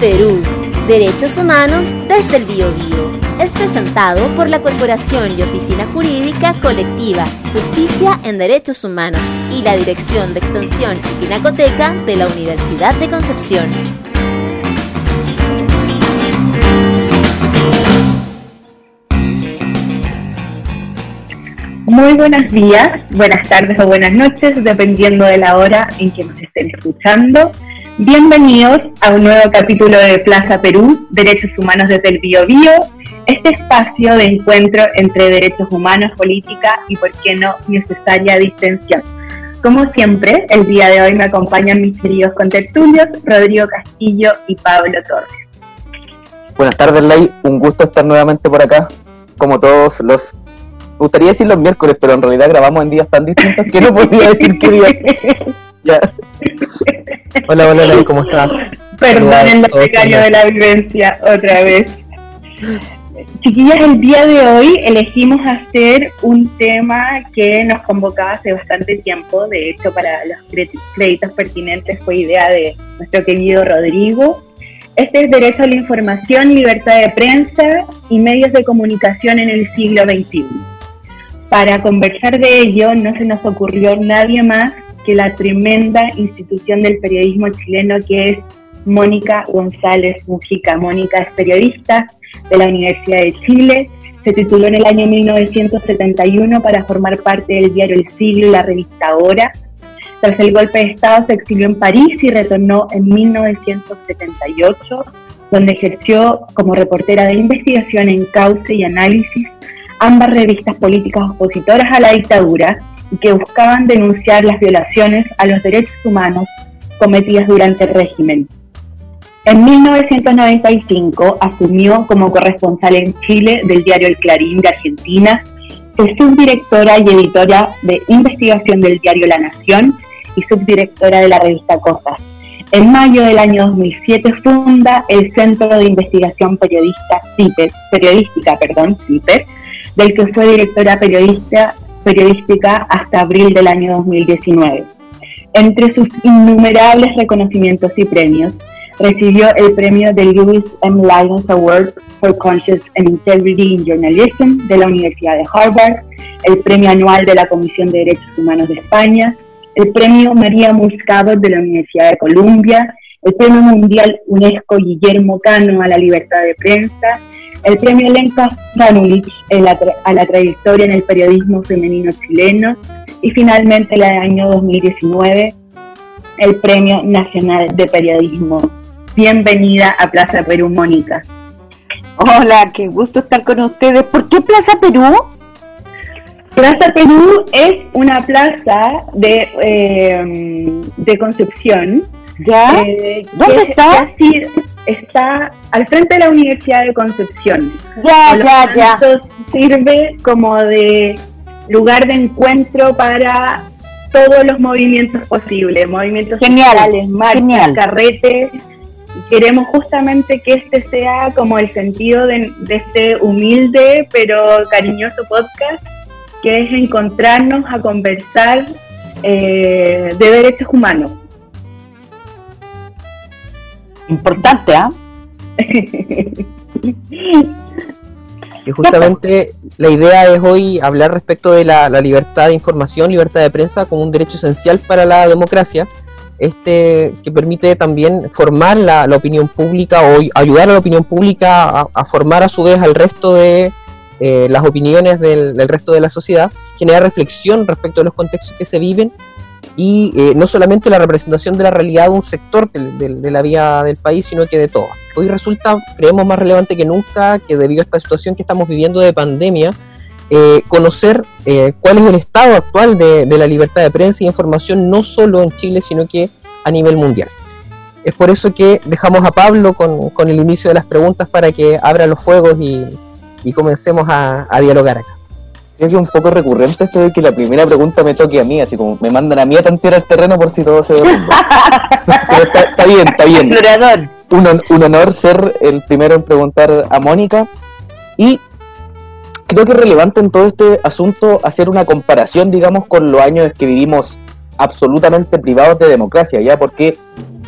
Perú, Derechos Humanos desde el Biobío. Es presentado por la Corporación y Oficina Jurídica Colectiva Justicia en Derechos Humanos y la Dirección de Extensión y Pinacoteca de la Universidad de Concepción. Muy buenos días, buenas tardes o buenas noches, dependiendo de la hora en que nos estén escuchando. Bienvenidos a un nuevo capítulo de Plaza Perú, Derechos Humanos desde el Bio Bio, este espacio de encuentro entre derechos humanos, política y, por qué no, necesaria distensión. Como siempre, el día de hoy me acompañan mis queridos contertulios, Rodrigo Castillo y Pablo Torres. Buenas tardes, Ley. Un gusto estar nuevamente por acá, como todos los me gustaría decir los miércoles, pero en realidad grabamos en días tan distintos que no podía decir qué día. ya. Hola, hola, hola, ¿cómo estás? Perdonen lo precario de la vivencia otra vez. Chiquillas, el día de hoy elegimos hacer un tema que nos convocaba hace bastante tiempo. De hecho, para los créditos pertinentes fue idea de nuestro querido Rodrigo. Este es derecho a la información, libertad de prensa y medios de comunicación en el siglo XXI. Para conversar de ello no se nos ocurrió nadie más que la tremenda institución del periodismo chileno que es Mónica González Mujica. Mónica es periodista de la Universidad de Chile, se tituló en el año 1971 para formar parte del diario El Siglo y la revista Hora. Tras el golpe de Estado se exilió en París y retornó en 1978, donde ejerció como reportera de investigación en cauce y análisis ambas revistas políticas opositoras a la dictadura que buscaban denunciar las violaciones a los derechos humanos cometidas durante el régimen. En 1995 asumió como corresponsal en Chile del diario El Clarín de Argentina, fue subdirectora y editora de investigación del diario La Nación y subdirectora de la revista Cosas. En mayo del año 2007 funda el Centro de Investigación Periodista Periodística perdón, CIPER, del que fue directora periodista, periodística hasta abril del año 2019. Entre sus innumerables reconocimientos y premios, recibió el premio del Lewis M. Lyons Award for Conscious and Integrity in Journalism de la Universidad de Harvard, el premio anual de la Comisión de Derechos Humanos de España, el premio María Muscado de la Universidad de Columbia, el premio mundial UNESCO Guillermo Cano a la libertad de prensa, el premio Lenka Franulich a la trayectoria en el periodismo femenino chileno y finalmente el año 2019 el Premio Nacional de Periodismo. Bienvenida a Plaza Perú, Mónica. Hola, qué gusto estar con ustedes. ¿Por qué Plaza Perú? Plaza Perú es una plaza de, eh, de Concepción. ¿Ya? Eh, ¿Dónde está? Está al frente de la Universidad de Concepción. Ya, ya, ya. Sirve como de lugar de encuentro para todos los movimientos posibles, movimientos sociales, marchas, carretes. queremos justamente que este sea como el sentido de, este humilde pero cariñoso podcast, que es encontrarnos a conversar eh, de derechos humanos Importante, ¿ah? que justamente la idea es hoy hablar respecto de la, libertad de información, libertad de prensa como un derecho esencial para la democracia, este que permite también formar la, opinión pública o ayudar a la opinión pública a, formar a su vez al resto de eh, las opiniones del, del, resto de la sociedad, generar reflexión respecto a los contextos que se viven y eh, no solamente la representación de la realidad de un sector de, la vida del país, sino que de todas. Hoy resulta, creemos, más relevante que nunca que debido a esta situación que estamos viviendo de pandemia, eh, conocer eh, cuál es el estado actual de, la libertad de prensa y información, no solo en Chile, sino que a nivel mundial. Es por eso que dejamos a Pablo con, el inicio de las preguntas para que abra los fuegos y, comencemos a dialogar acá es un poco recurrente esto de que la primera pregunta me toque a mí, así como me mandan a mí a tantear el terreno por si todo se derrumba. Pero está, bien, está bien. Un, un, honor ser el primero en preguntar a Mónica. Y creo que es relevante en todo este asunto hacer una comparación, digamos, con los años que vivimos absolutamente privados de democracia, ¿ya? Porque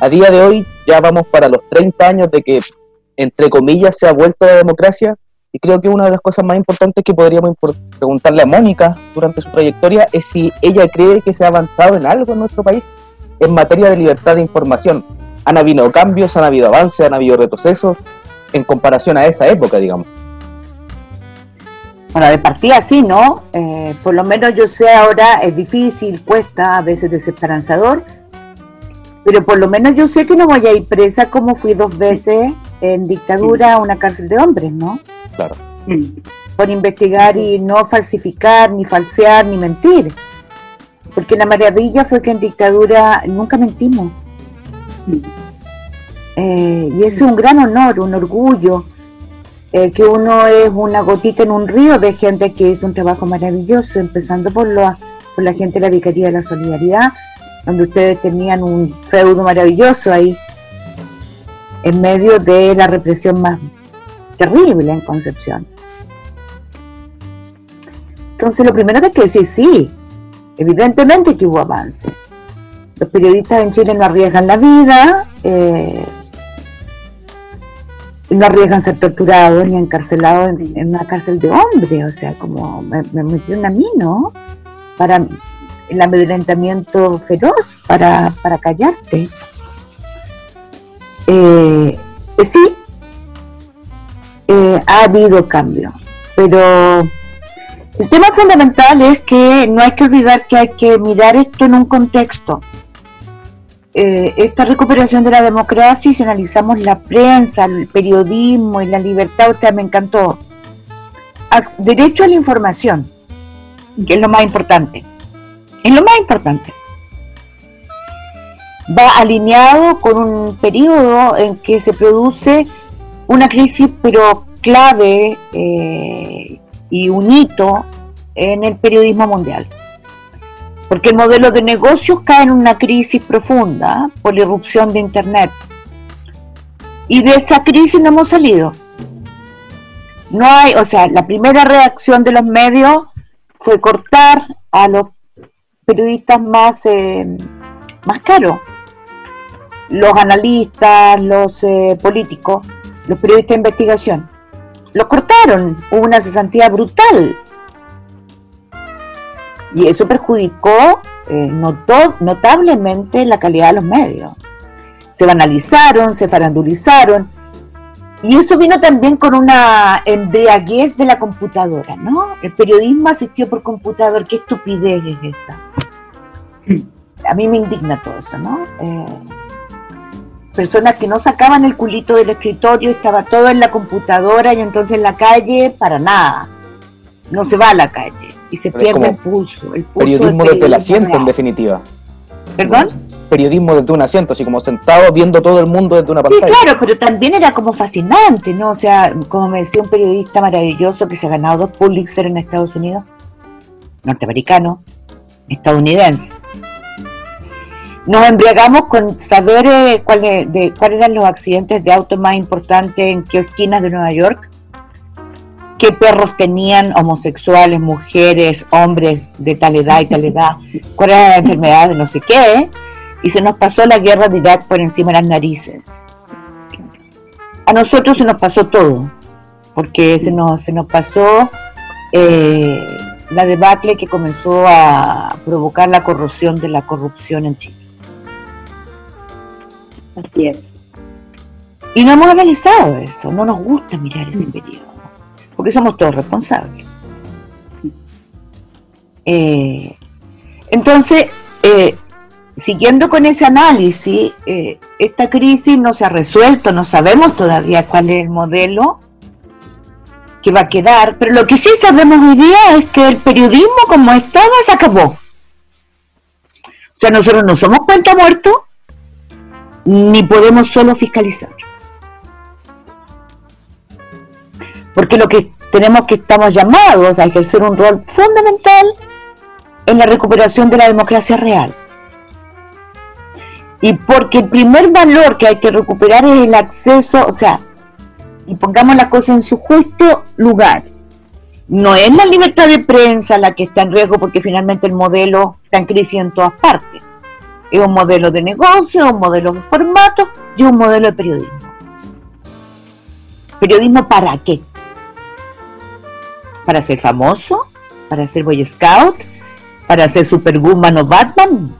a día de hoy ya vamos para los 30 años de que, entre comillas, se ha vuelto la democracia. Y creo que una de las cosas más importantes que podríamos preguntarle a Mónica durante su trayectoria es si ella cree que se ha avanzado en algo en nuestro país en materia de libertad de información. Han habido cambios, han habido avances, han habido retrocesos en comparación a esa época, digamos. Bueno, de partida sí, ¿no? Eh, por lo menos yo sé ahora, es difícil, cuesta, a veces desesperanzador, pero por lo menos yo sé que no voy a ir presa como fui dos veces en dictadura una cárcel de hombres, ¿no? Claro. Por investigar y no falsificar, ni falsear, ni mentir. Porque la maravilla fue que en dictadura nunca mentimos. Eh, y es un gran honor, un orgullo eh, que uno es una gotita en un río de gente que hizo un trabajo maravilloso, empezando por, por la gente de la Vicaría de la Solidaridad, donde ustedes tenían un feudo maravilloso ahí, en medio de la represión más terrible en Concepción. Entonces, lo primero que hay que decir, sí, evidentemente que hubo avance. Los periodistas en Chile no arriesgan la vida, eh, no arriesgan ser torturados ni encarcelados en, una cárcel de hombres, o sea, como me, metieron a mí, ¿no? Para el amedrentamiento feroz, para, para callarte. Eh, sí, eh, ha habido cambio, pero el tema fundamental es que no hay que olvidar que hay que mirar esto en un contexto. Eh, esta recuperación de la democracia, si analizamos la prensa, el periodismo y la libertad, usted me encantó. derecho a la información, que es lo más importante. Es lo más importante. Va alineado con un periodo en que se produce una crisis, pero clave eh, y un hito en el periodismo mundial porque el modelo de negocios cae en una crisis profunda por la irrupción de Internet. Y de esa crisis no hemos salido. No hay, o sea, la primera reacción de los medios fue cortar a los periodistas más, eh, más caros, los analistas, los eh, políticos, los periodistas de investigación. Los cortaron, hubo una cesantía brutal y eso perjudicó eh, notablemente la calidad de los medios. Se banalizaron, se farandulizaron, y eso vino también con una embriaguez de la computadora, ¿no? El periodismo asistió por computador, qué estupidez es esta. A mí me indigna todo eso, ¿no? Eh, personas que no sacaban el culito del escritorio, estaba todo en la computadora y entonces en la calle, para nada. No se va a la calle y se pierde el pulso, Periodismo desde el asiento, en definitiva. ¿Perdón? Periodismo desde un asiento, así como sentado viendo todo el mundo desde una pantalla. Sí, claro, pero también era como fascinante, ¿no? O sea, como me decía un periodista maravilloso que se ha ganado dos Pulitzer en Estados Unidos, norteamericano, estadounidense. Nos embriagamos con saber eh, cuáles de, cuáles eran los accidentes de auto más importantes en qué esquinas de Nueva York qué perros tenían homosexuales, mujeres, hombres de tal edad y tal edad, cuál era la enfermedad de no sé qué, y se nos pasó la guerra de Irak por encima de las narices. A nosotros se nos pasó todo, porque se nos, se nos pasó eh, la debacle que comenzó a provocar la corrosión de la corrupción en Chile. Así. Y no hemos analizado eso, no nos gusta mirar ese periodo porque somos todos responsables. Eh, entonces, eh, siguiendo con ese análisis, eh, esta crisis no se ha resuelto, no sabemos todavía cuál es el modelo que va a quedar, pero lo que sí sabemos hoy día es que el periodismo como estaba se acabó. O sea, nosotros no somos cuenta muerto, ni podemos solo fiscalizar. porque lo que tenemos que estamos llamados a ejercer un rol fundamental en la recuperación de la democracia real. Y porque el primer valor que hay que recuperar es el acceso, o sea, y pongamos la cosa en su justo lugar. No es la libertad de prensa la que está en riesgo porque finalmente el modelo está en crisis en todas partes. Es un modelo de negocio, un modelo de formato de un modelo de periodismo. ¿Periodismo para qué? ¿Para ser famoso? ¿Para ser Boy Scout? ¿Para ser Superwoman o Batman?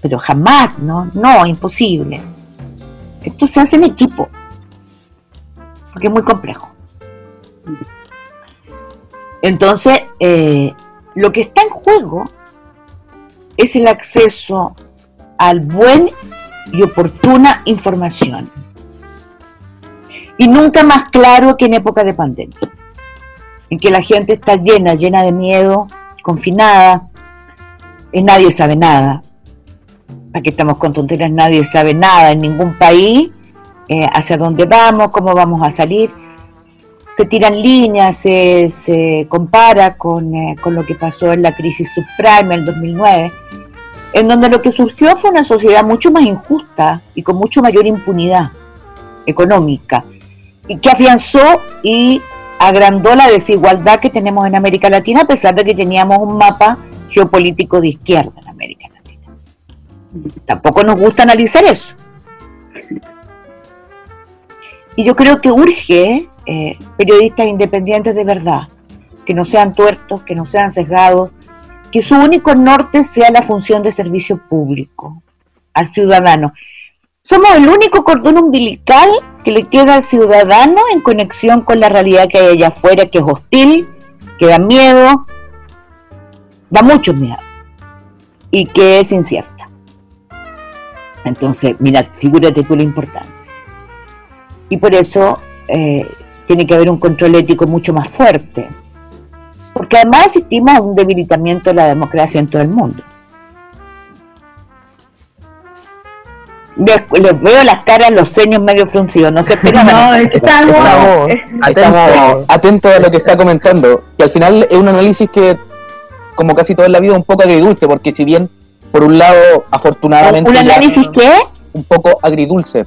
Pero jamás, ¿no? No, imposible. Esto se hace en equipo, porque es muy complejo. Entonces, eh, lo que está en juego es el acceso al buen y oportuna información. Y nunca más claro que en época de pandemia, en que la gente está llena, llena de miedo, confinada, y nadie sabe nada. Aquí estamos con tonterías, nadie sabe nada en ningún país, eh, hacia dónde vamos, cómo vamos a salir. Se tiran líneas, se, compara con, eh, con lo que pasó en la crisis subprime el 2009 en donde lo que surgió fue una sociedad mucho más injusta y con mucho mayor impunidad económica, y que afianzó y agrandó la desigualdad que tenemos en América Latina, a pesar de que teníamos un mapa geopolítico de izquierda en América Latina. Tampoco nos gusta analizar eso. Y yo creo que urge eh, periodistas independientes de verdad, que no sean tuertos, que no sean sesgados, que su único norte sea la función de servicio público al ciudadano. Somos el único cordón umbilical que le queda al ciudadano en conexión con la realidad que hay allá afuera, que es hostil, que da miedo, da mucho miedo y que es incierta. Entonces, mira, figúrate tú la importancia. Y por eso eh, tiene que haber un control ético mucho más fuerte porque además asistimos a un debilitamiento de la democracia en todo el mundo. Les, veo las caras, los ceños medio fruncidos, no se esperan. No, estamos, estamos atentos a lo que está comentando, que al final es un análisis que, como casi toda la vida, es un poco agridulce, porque si bien, por un lado, afortunadamente... ¿Un análisis qué? Un poco agridulce,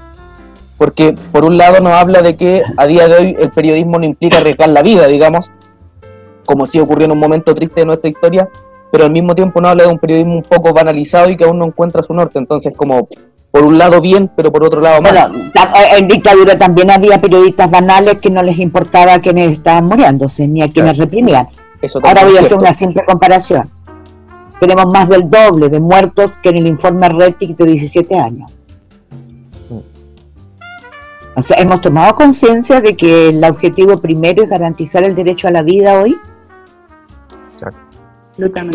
porque por un lado nos habla de que a día de hoy el periodismo no implica arriesgar la vida, digamos, como sí ocurrió en un momento triste de nuestra historia, pero al mismo tiempo no habla de un periodismo un poco banalizado y que aún no encuentra su norte. Entonces, como por un lado bien, pero por otro lado mal. Bueno, en dictadura también había periodistas banales que no les importaba a quienes estaban muriéndose, ni a quienes reprimían. Ahora voy a hacer una simple comparación. Tenemos más del doble de muertos que en el informe RETIC de 17 años. O sea, hemos tomado conciencia de que el objetivo primero es garantizar el derecho a la vida hoy.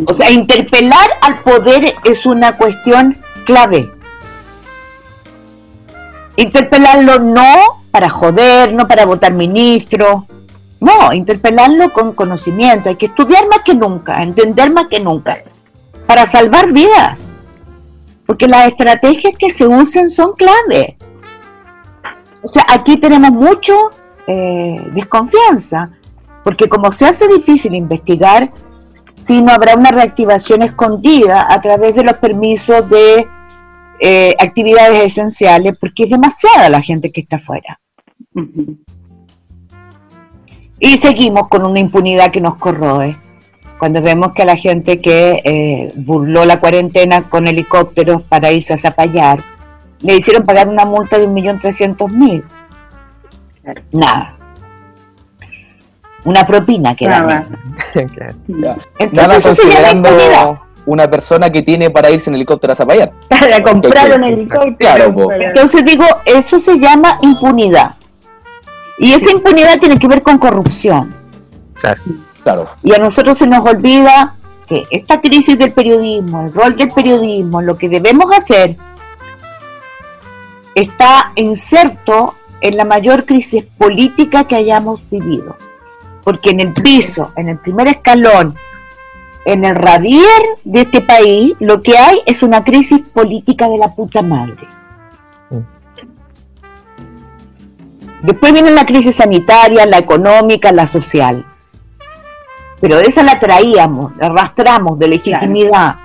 O sea, interpelar al poder es una cuestión clave. Interpelarlo no para joder, no para votar ministro, no, interpelarlo con conocimiento. Hay que estudiar más que nunca, entender más que nunca, para salvar vidas. Porque las estrategias que se usan son clave. O sea, aquí tenemos mucho eh, desconfianza, porque como se hace difícil investigar, si no habrá una reactivación escondida a través de los permisos de eh, actividades esenciales, porque es demasiada la gente que está afuera. Y seguimos con una impunidad que nos corroe. Cuando vemos que a la gente que eh, burló la cuarentena con helicópteros para irse a zapallar, le hicieron pagar una multa de 1.300.000. Nada una propina que da. Entonces eso se llama una persona que tiene para irse en helicóptero a Zapallar. Para comprar un helicóptero. Entonces digo, eso se llama impunidad. Y esa impunidad tiene que ver con corrupción. Claro. claro. Y a nosotros se nos olvida que esta crisis del periodismo, el rol del periodismo, lo que debemos hacer, está inserto en la mayor crisis política que hayamos vivido porque en el piso, en el primer escalón, en el radier de este país, lo que hay es una crisis política de la puta madre. Después viene la crisis sanitaria, la económica, la social. Pero esa la traíamos, la arrastramos de legitimidad.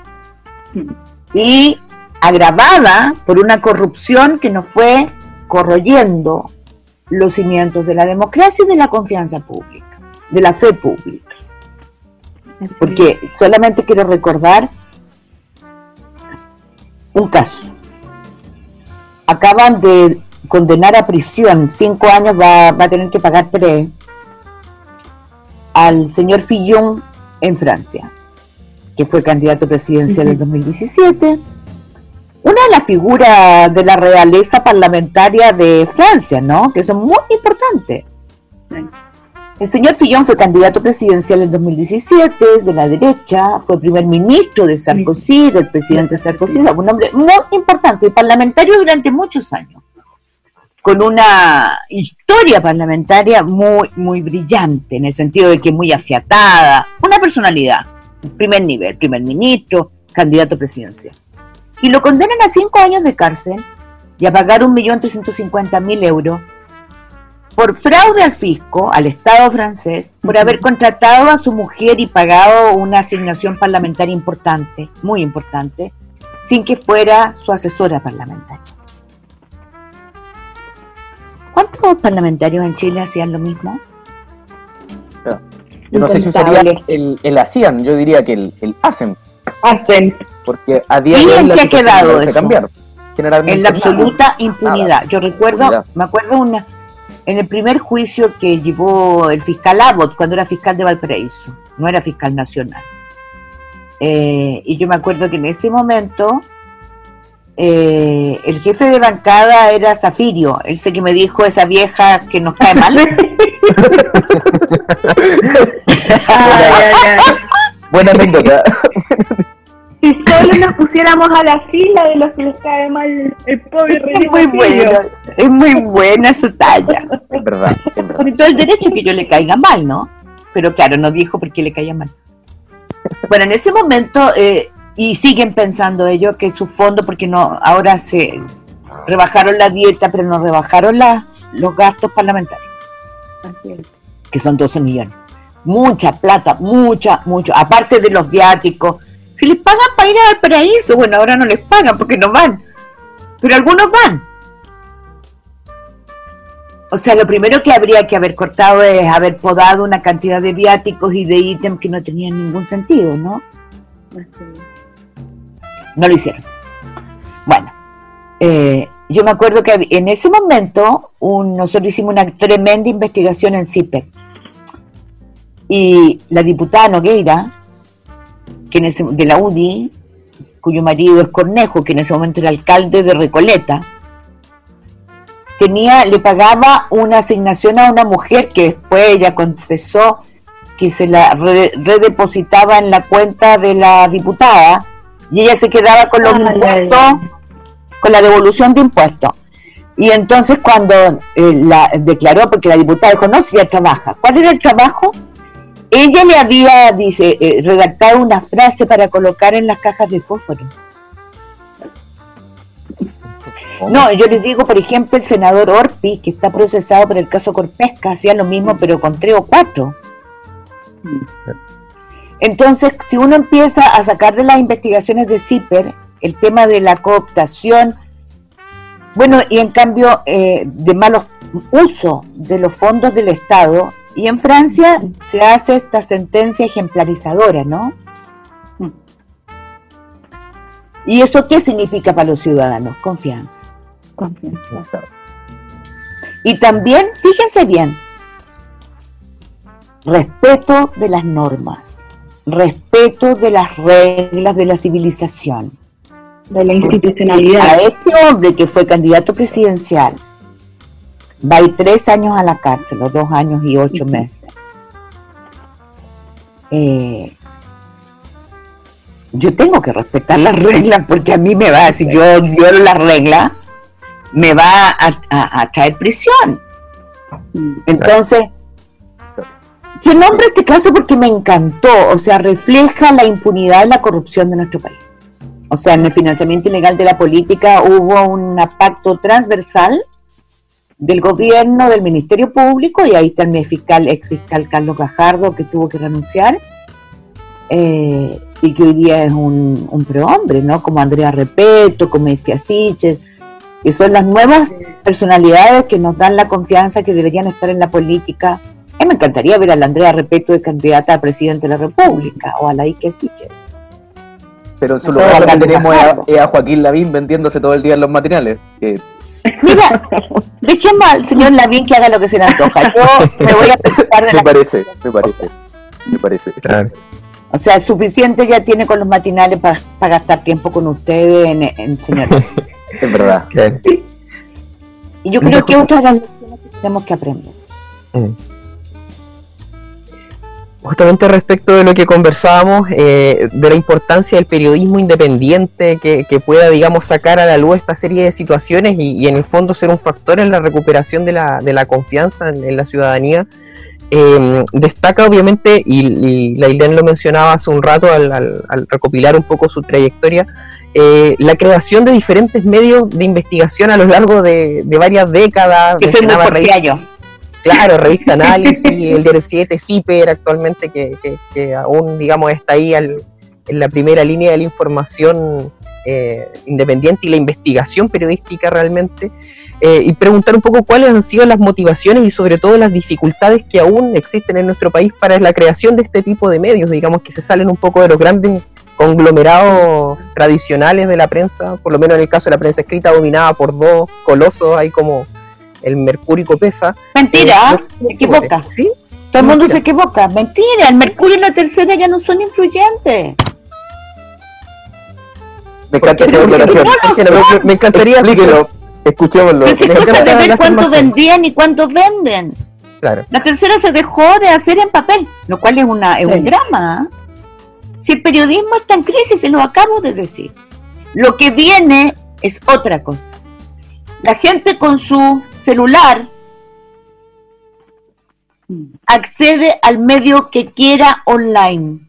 Y agravada por una corrupción que nos fue corroyendo los cimientos de la democracia y de la confianza pública de la fe pública. Porque solamente quiero recordar un caso. Acaban de condenar a prisión, cinco años va, va a tener que pagar tres, al señor Fillon en Francia, que fue candidato presidencial en 2017. Una de las figuras de la realeza parlamentaria de Francia, ¿no? Que son muy importantes. El señor Fillon fue candidato presidencial en 2017 de la derecha, fue primer ministro de Sarkozy, del presidente Sarkozy, un hombre muy importante parlamentario durante muchos años con una historia parlamentaria muy, muy brillante, en el sentido de que muy afiatada, una personalidad, primer nivel, primer ministro, candidato presidencial. Y lo condenan a cinco años de cárcel y a pagar un millón trescientos cincuenta mil euros por fraude al fisco, al Estado francés, por haber contratado a su mujer y pagado una asignación parlamentaria importante, muy importante, sin que fuera su asesora parlamentaria. ¿Cuántos parlamentarios en Chile hacían lo mismo? Yo no sé si sería el, el hacían, yo diría que el, el hacen. Hacen. Porque a día ¿Y de hoy en la qué ha quedado no eso? cambiar. En la nada. absoluta impunidad. Nada. Yo recuerdo, Impunidad. me acuerdo una, en el primer juicio que llevó el fiscal Abbott cuando era fiscal de Valparaíso, no era fiscal nacional. Eh, y yo me acuerdo que en ese momento eh, el jefe de bancada era Zafirio, él sé que me dijo esa vieja que nos cae mal. Ay, ay, ay. Buena anécdota. Si solo nos pusiéramos a la fila de los que les cae mal el pobre es René muy buena, es muy buena su talla. es verdad, es verdad. Con todo el derecho que yo le caiga mal, ¿no? Pero claro, no dijo por qué le caía mal. Bueno, en ese momento, eh, y siguen pensando ellos que su fondo, porque no, ahora se rebajaron la dieta, pero no rebajaron la- los gastos parlamentarios, es. que son 12 millones. Mucha plata, mucha, mucho. Aparte de los viáticos. Si les pagan para ir al paraíso, bueno, ahora no les pagan porque no van. Pero algunos van. O sea, lo primero que habría que haber cortado es haber podado una cantidad de viáticos y de ítems que no tenían ningún sentido, ¿no? No lo hicieron. Bueno, eh, yo me acuerdo que en ese momento nosotros hicimos una tremenda investigación en CIPER. Y la diputada Nogueira, que en ese- de la UDI, cuyo marido es Cornejo, que en ese momento era alcalde de Recoleta, tenía, le pagaba una asignación a una mujer que después ella confesó que se la re- redepositaba en la cuenta de la diputada y ella se quedaba con los ay, impuestos, ay. con la devolución de impuestos. Y entonces cuando eh, la declaró, porque la diputada dijo, no, si ella trabaja. ¿Cuál era el trabajo? Ella le había, dice, eh, redactado una frase para colocar en las cajas de fósforo. No, yo les digo, por ejemplo, el senador Orpi, que está procesado por el caso Corpesca, hacía lo mismo, pero con tres o cuatro. Entonces, si uno empieza a sacar de las investigaciones de CIPER el tema de la cooptación, bueno, y en cambio eh, de malos uso de los fondos del Estado, y en Francia se hace esta sentencia ejemplarizadora, ¿no? ¿Y eso qué significa para los ciudadanos? Confianza. Confianza. Y también, fíjense bien, respeto de las normas, respeto de las reglas de la civilización. De la A institucionalidad. este hombre que fue candidato presidencial, va ir tres años a la cárcel, o dos años y ocho meses. Eh, yo tengo que respetar las reglas porque a mí me va, si yo violo las reglas, me va a, a- a traer prisión. Mm. Entonces, yo nombro este caso porque me encantó, o sea, refleja la impunidad y la corrupción de nuestro país. O sea, en el financiamiento ilegal de la política hubo un pacto transversal del gobierno, del Ministerio Público, y ahí está el fiscal, ex fiscal Carlos Gajardo, que tuvo que renunciar, eh, y que hoy día es un, un prehombre, ¿no? Como Andrea Repeto, como Estia Siches, que son las nuevas personalidades que nos dan la confianza que deberían estar en la política. A mí me encantaría ver a la Andrea Repeto de candidata a presidente de la República, o a la Ike Siches. Pero en su lugar tenemos a, Joaquín Lavín vendiéndose todo el día en los matinales. Que Mira, dejemos al señor Lavín que haga lo que se le antoja. Yo me voy a preocupar de Me la parece, me parece, me parece. Claro. O sea, suficiente ya tiene con los matinales para gastar tiempo con ustedes en, en señor. Es verdad. Y yo creo que otra de las lecciones que tenemos que aprender. Mm. Justamente respecto de lo que conversábamos, eh, de la importancia del periodismo independiente que, que pueda, digamos, sacar a la luz esta serie de situaciones y, y en el fondo ser un factor en la recuperación de la, de la confianza en, en la ciudadanía, eh, destaca obviamente, y, y Lailén lo mencionaba hace un rato al, al- al recopilar un poco su trayectoria, eh, la creación de diferentes medios de investigación a lo largo de, de varias décadas. Que soy muy. Claro, Revista Análisis, el Diario 7, CIPER actualmente, que, que- que aún, digamos, está ahí al- en la primera línea de la información eh, independiente y la investigación periodística realmente. eh, y preguntar un poco cuáles han sido las motivaciones y sobre todo las dificultades que aún existen en nuestro país para la creación de este tipo de medios, digamos, que se salen un poco de los grandes conglomerados tradicionales de la prensa, por lo menos en el caso de la prensa escrita dominada por dos colosos, ahí como el Mercurio y Copesa, Mentira, eh, se equivoca. ¿Sí? Todo el mundo Mentira. se equivoca. Mentira, el Mercurio y la tercera ya no son influyentes. Me encanta esa declaración. no me- encantaría Explíquelo, escuchémoslo. Pero si cosa de ver cuánto vendían y cuánto venden. Claro. La tercera se dejó de hacer en papel, lo cual es, una, es un drama. ¿ah? Si el periodismo está en crisis, se lo acabo de decir. Lo que viene es otra cosa. La gente con su celular accede al medio que quiera online.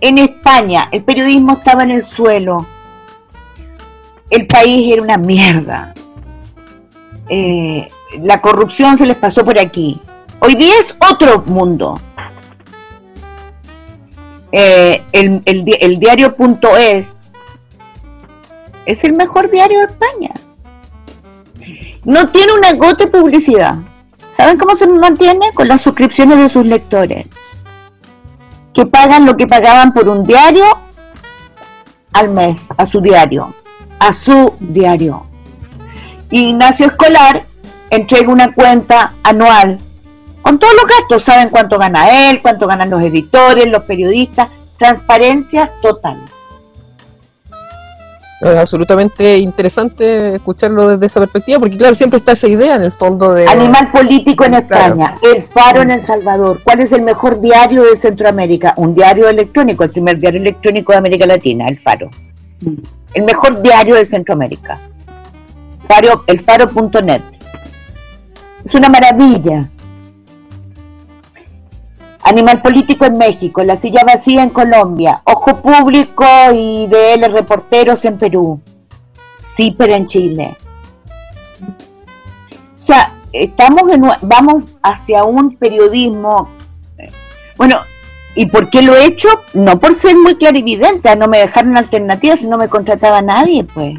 En España el periodismo estaba en el suelo. El país era una mierda. Eh, la corrupción se les pasó por aquí. Hoy día es otro mundo. Eh, el, el el diario.es es el mejor diario de España. No tiene una gota de publicidad. ¿Saben cómo se mantiene? Con las suscripciones de sus lectores. Que pagan lo que pagaban por un diario al mes, a su diario. A su diario. Ignacio Escolar entrega una cuenta anual con todos los gastos. Saben cuánto gana él, cuánto ganan los editores, los periodistas. Transparencia total. Es absolutamente interesante escucharlo desde esa perspectiva, porque claro, siempre está esa idea en el fondo de... Animal político en Claro. España, El Faro en El Salvador. ¿Cuál es el mejor diario de Centroamérica? Un diario electrónico, el primer diario electrónico de América Latina, El Faro. El mejor diario de Centroamérica. Faro, elfaro.net. Es una maravilla. Animal político en México, La silla vacía en Colombia, Ojo Público y DL Reporteros en Perú, CIPER en Chile. O sea, estamos en, un- vamos hacia un periodismo. eh, Bueno, ¿y por qué lo he hecho? No por ser muy clarividente, no me dejaron alternativas si no me contrataba nadie, pues.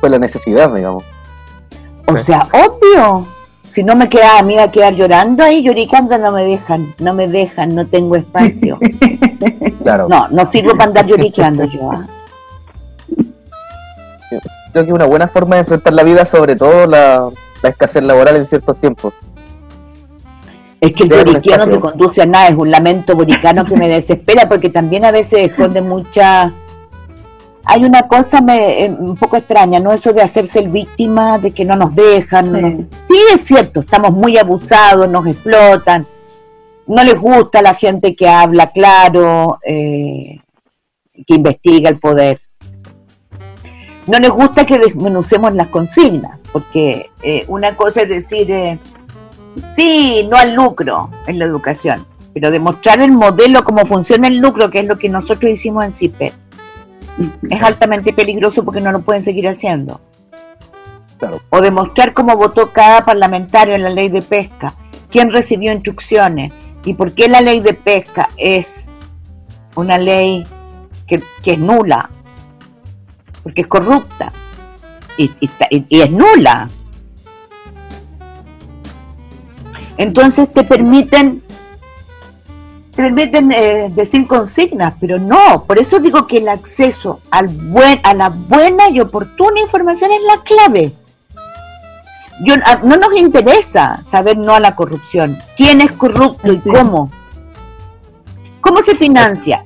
Fue la necesidad, digamos. O Sí. sea, obvio. Si no me quedaba, me iba a quedar llorando ahí, lloricando, no me dejan, no me dejan, no tengo espacio. Claro. No, no sirvo para andar lloriqueando yo. ¿ah? Creo que es una buena forma de enfrentar la vida, sobre todo la, la escasez laboral en ciertos tiempos. Es que el lloriqueo no te conduce a nada, es un lamento boricano que me desespera porque también a veces esconde mucha... Hay una cosa me, eh, un poco extraña, ¿no? Eso de hacerse el víctima, de que no nos dejan. no Sí. nos- Sí, es cierto, estamos muy abusados, nos explotan, no les gusta la gente que habla claro, eh, que investiga el poder. No les gusta que desmenucemos las consignas, porque eh, una cosa es decir... eh, Sí, no al lucro en la educación, pero demostrar el modelo, cómo funciona el lucro, que es lo que nosotros hicimos en CIPE, es altamente peligroso porque no lo pueden seguir haciendo. Claro. O demostrar cómo votó cada parlamentario en la ley de pesca, quién recibió instrucciones y por qué la ley de pesca es una ley que, que es nula, porque es corrupta y- y es nula. Entonces te permiten te permiten eh, decir consignas, pero no, por eso digo que el acceso al buen, a la buena y oportuna información es la clave. Yo, no nos interesa saber no a la corrupción, quién es corrupto y cómo. ¿Cómo se financia?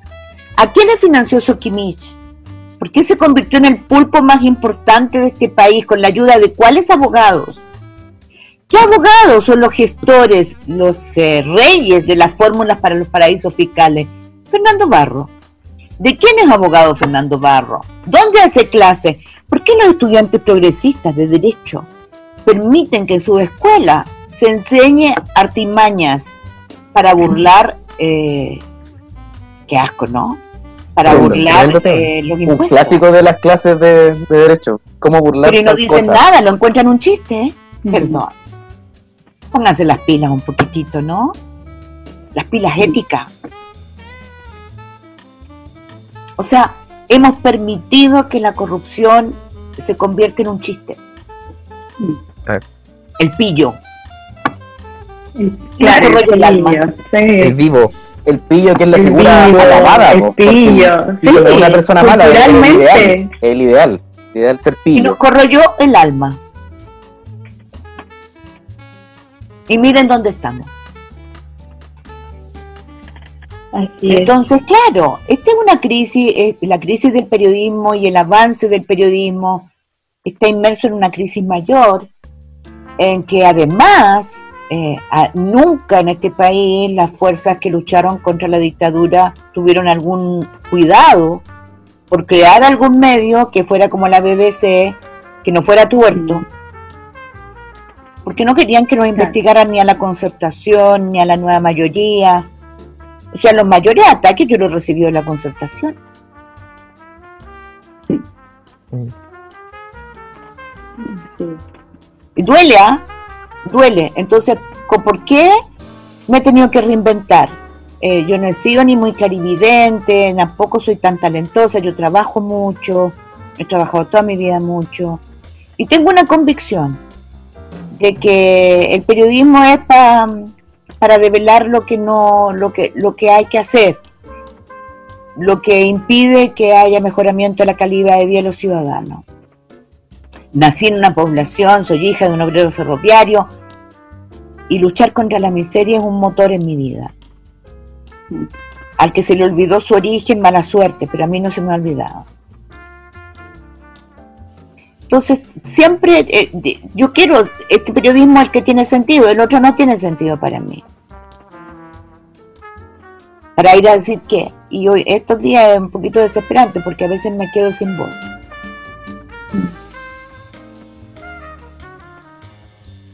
¿A quiénes financió Sokimich? ¿Por qué se convirtió en el pulpo más importante de este país con la ayuda de cuáles abogados? ¿Qué abogados son los gestores, los eh, reyes de las fórmulas para los paraísos fiscales? Fernando Barro. ¿De quién es abogado Fernando Barro? ¿Dónde hace clase? ¿Por qué los estudiantes progresistas de derecho permiten que en su escuela se enseñe artimañas para burlar, eh, qué asco, ¿no? Para burlar eh, los impuestos. Un clásico de las clases de, derecho, cómo burlar. Pero no dicen nada, lo encuentran un chiste, ¿eh? Perdón pónganse las pilas un poquitito, ¿no? Las pilas éticas. O sea, hemos permitido que la corrupción se convierta en un chiste. El pillo. Claro, el, el, alma. el vivo. El pillo que es la figura alabada. El pillo. Sí, una persona mala. Es el ideal. El ideal. El ideal ser pillo. Y nos corroyó el alma. Y miren dónde estamos. Entonces, claro, esta es una crisis, la crisis del periodismo y el avance del periodismo está inmerso en una crisis mayor, en que además eh, nunca en este país las fuerzas que lucharon contra la dictadura tuvieron algún cuidado por crear algún medio que fuera como la BBC, que no fuera tuerto porque no querían que nos investigaran ni a la concertación, ni a la nueva mayoría. O sea, los mayores ataques yo los recibí de la concertación. Y duele, ¿ah? Duele. Entonces, ¿por qué me he tenido que reinventar? Eh, yo no he sido ni muy clarividente, tampoco soy tan talentosa, yo trabajo mucho, he trabajado toda mi vida mucho. Y tengo una convicción, de que el periodismo es para develar lo que no lo que lo que hay que hacer lo que impide que haya mejoramiento de la calidad de vida de los ciudadanos. Nací en una población soy hija de un obrero ferroviario y luchar contra la miseria es un motor en mi vida. Al que se le olvidó su origen mala suerte pero a mí no se me ha olvidado entonces, siempre eh, yo quiero este periodismo el que tiene sentido, el otro no tiene sentido para mí. Para ir a decir qué. Y hoy, estos días es un poquito desesperante porque a veces me quedo sin voz.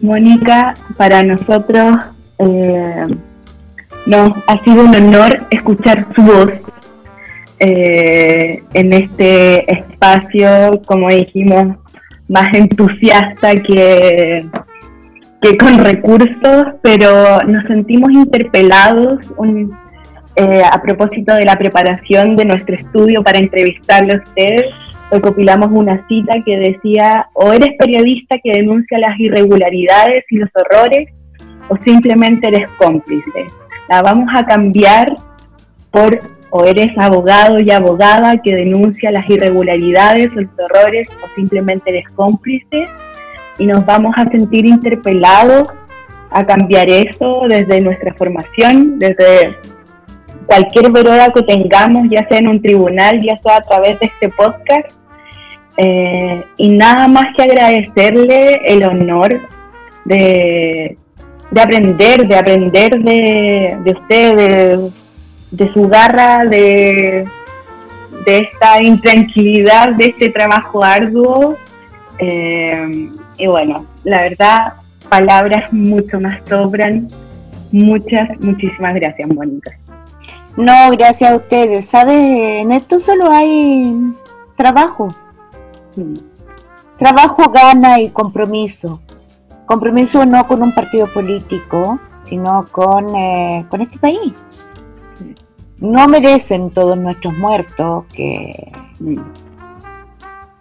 Mónica, para nosotros eh, nos ha sido un honor escuchar su voz eh, en este espacio, como dijimos, más entusiasta que, que con recursos, pero nos sentimos interpelados eh, a propósito de la preparación de nuestro estudio para entrevistarle a usted. Recopilamos una cita que decía, o eres periodista que denuncia las irregularidades y los horrores, o simplemente eres cómplice. La vamos a cambiar por o eres abogado y abogada que denuncia las irregularidades o los errores o simplemente eres cómplice y nos vamos a sentir interpelados a cambiar eso desde nuestra formación, desde cualquier veroda que tengamos, ya sea en un tribunal, ya sea a través de este podcast. Eh, y nada más que agradecerle el honor de, de aprender, de aprender de, de ustedes, de su garra, de, de esta intranquilidad, de este trabajo arduo. Eh, y bueno, la verdad, palabras mucho más sobran. Muchas, muchísimas gracias, Mónica. No, gracias a ustedes. ¿Sabes? En esto solo hay trabajo. Trabajo, gana y compromiso. Compromiso no con un partido político, sino con, eh, con este país no merecen todos nuestros muertos que,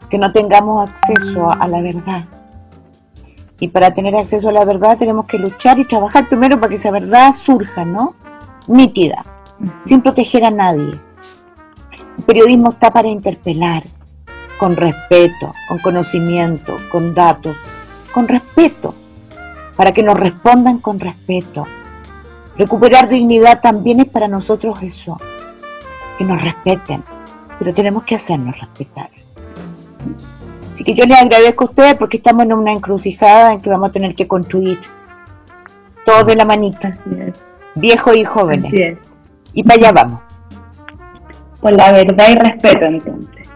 que no tengamos acceso a la verdad. Y para tener acceso a la verdad tenemos que luchar y trabajar primero para que esa verdad surja, ¿no? Nítida. sin proteger a nadie. El periodismo está para interpelar, con respeto, con conocimiento, con datos, con respeto, para que nos respondan con respeto. Recuperar dignidad también es para nosotros eso, que nos respeten, pero tenemos que hacernos respetar. Así que yo les agradezco a ustedes porque estamos en una encrucijada en que vamos a tener que construir todos de la manita, viejos y jóvenes. Y para allá vamos. Por la verdad y respeto entonces.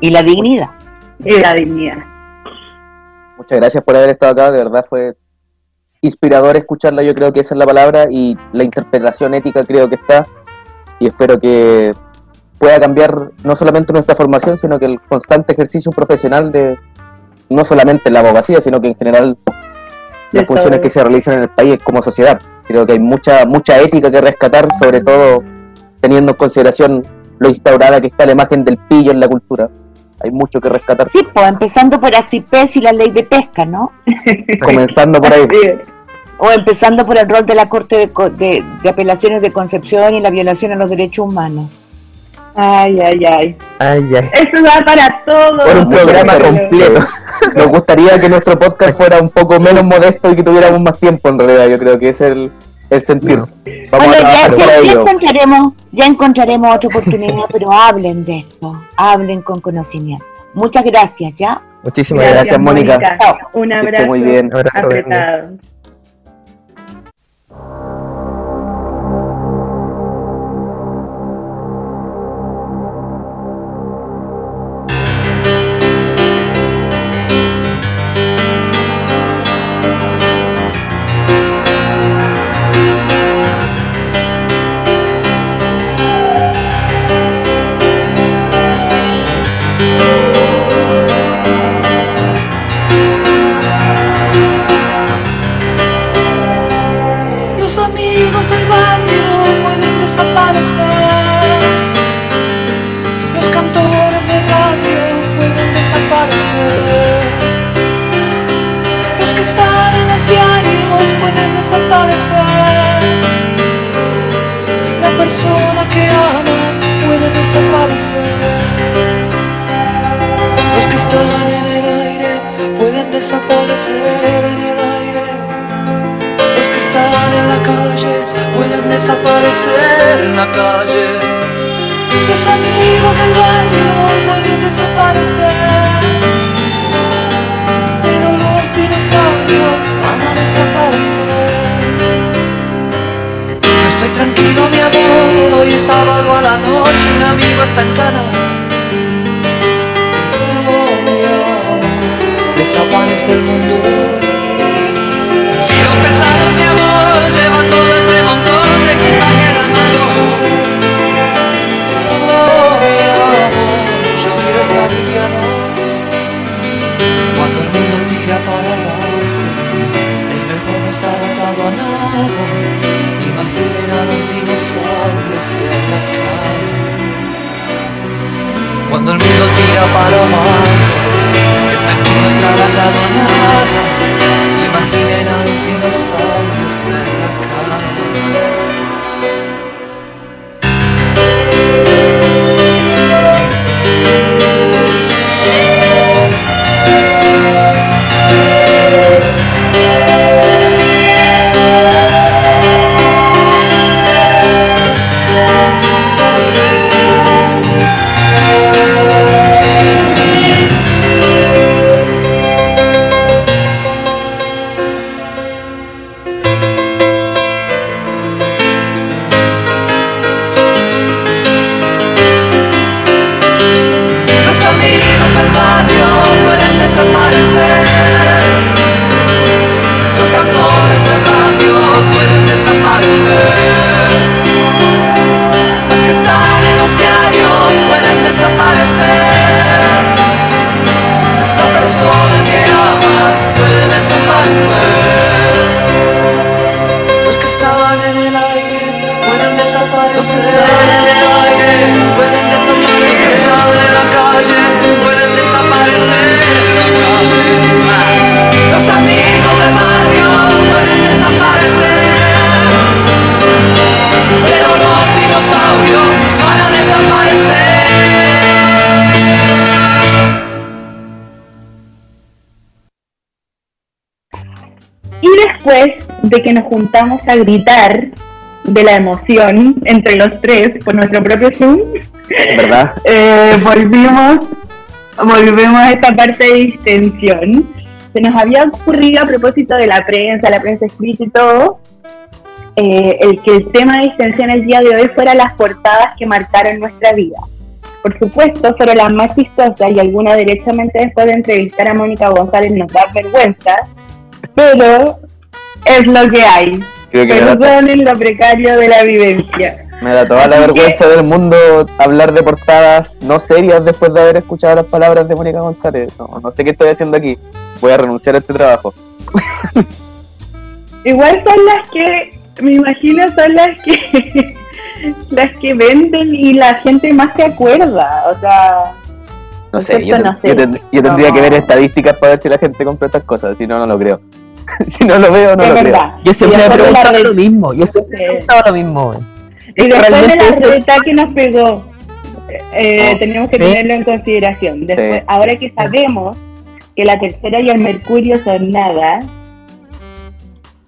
Y la dignidad. Y la dignidad. Muchas gracias por haber estado acá, de verdad fue inspirador escucharla, yo creo que esa es la palabra, y la interpretación ética creo que está, y espero que pueda cambiar no solamente nuestra formación, sino que el constante ejercicio profesional de no solamente la abogacía, sino que en general las funciones que se realizan en el país como sociedad. Creo que hay mucha mucha ética que rescatar, sobre todo teniendo en consideración lo instaurada que está la imagen del pillo en la cultura. Hay mucho que rescatar. Sí, pues empezando por ACIPES y la ley de pesca, ¿no? Comenzando por ahí. O empezando por el rol de la Corte de, de Apelaciones de Concepción y la violación a los derechos humanos. Ay, ay, ay. Ay, ay. Eso va para todo. Por un programa completo. Nos gustaría que nuestro podcast fuera un poco menos modesto y que tuviéramos más tiempo, en realidad. Yo creo que es el, el sentido. Vamos bueno, a ya, ya, ya encontraremos, ya encontraremos otra oportunidad, pero hablen de esto. Hablen con conocimiento. Muchas gracias, ¿ya? Muchísimas gracias, gracias Mónica. Mónica. Un abrazo. muy bien. Un abrazo apretado. Los que están en el aire pueden desaparecer en el aire. Los que están en la calle pueden desaparecer en la calle. Los amigos del barrio pueden desaparecer. Pero los dinosaurios van a desaparecer. Estoy tranquilo, mi amor. Hoy es sábado a la noche. Un amigo está en cana. Oh, mi amor, desaparece el mundo. Cuando el mundo tira para abajo. Es mejor no estar atado nada de que nos juntamos a gritar de la emoción entre los tres por nuestro propio Zoom, ¿Verdad? eh, volvimos, volvemos a esta parte de distensión. Se nos había ocurrido a propósito de la prensa, la prensa escrita y todo, eh, el que el tema de distensión el día de hoy fuera las portadas que marcaron nuestra vida. Por supuesto, fueron las más chistosas y alguna derechamente después de entrevistar a Mónica González nos da vergüenza, pero es lo que hay. Creo que Perdonen lo precario de la vivencia. me da toda la Así vergüenza del mundo hablar de portadas no serias después de haber escuchado las palabras de Mónica González. No, no sé qué estoy haciendo aquí. Voy a renunciar a este trabajo. Igual son las que, me imagino, son las que las que venden y la gente más se acuerda. O sea, No sé, yo, no sé. tendría No. que ver estadísticas para ver si la gente compra estas cosas. Si no, no lo creo. si no lo veo, no es lo creo. verdad. Yo siempre me preguntaba red- lo mismo. Yo siempre me preguntaba lo mismo. Y después de la reta que nos pegó, eh, Oh. tenemos que Sí. tenerlo en consideración. Después, Sí. Ahora que sabemos que la tercera y el mercurio son nada,